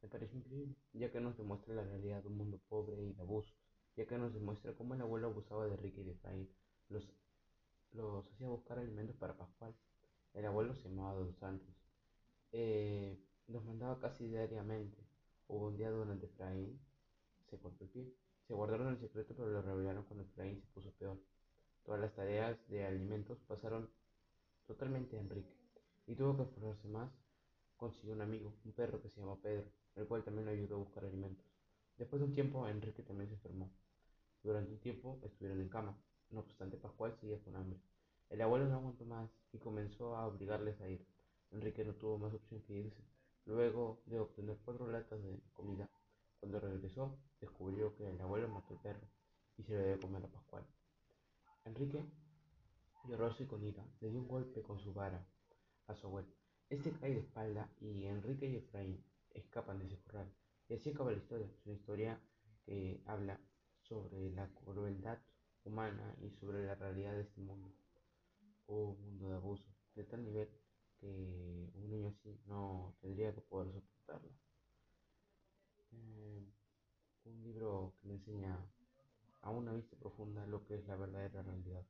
Me pareció increíble, ya que nos demuestra la realidad de un mundo pobre y de abusos, ya que nos demuestra cómo el abuelo abusaba de Enrique y de Efraín, los, los hacía buscar alimentos para Pascual. El abuelo se llamaba Don Santos. Eh, los mandaba casi diariamente. Hubo un día durante Efraín se cortó el pie. Se guardaron el secreto, pero lo revelaron cuando Efraín se puso peor. Todas las tareas de alimentos pasaron totalmente a Enrique, y tuvo que esforzarse más. Consiguió un amigo, un perro que se llamó Pedro, el cual también lo ayudó a buscar alimentos. Después de un tiempo, Enrique también se enfermó. Durante un tiempo estuvieron en cama. No obstante, Pascual seguía con hambre. El abuelo no aguantó más y comenzó a obligarles a ir. Enrique no tuvo más opción que irse. Luego de obtener cuatro latas de comida, cuando regresó, descubrió que el abuelo mató al perro y se lo dio comer a Pascual. Enrique, lloroso y con ira, le dio un golpe con su vara a abuelo. Este cae de espalda y Enrique y Efraín escapan de ese corral. Y así acaba la historia. Es una historia que habla sobre la crueldad humana y sobre la realidad de este mundo. Un mundo de abuso, de tal nivel que un niño así no tendría que poder soportarlo. Eh, un libro que me enseña a una vista profunda lo que es la verdadera realidad.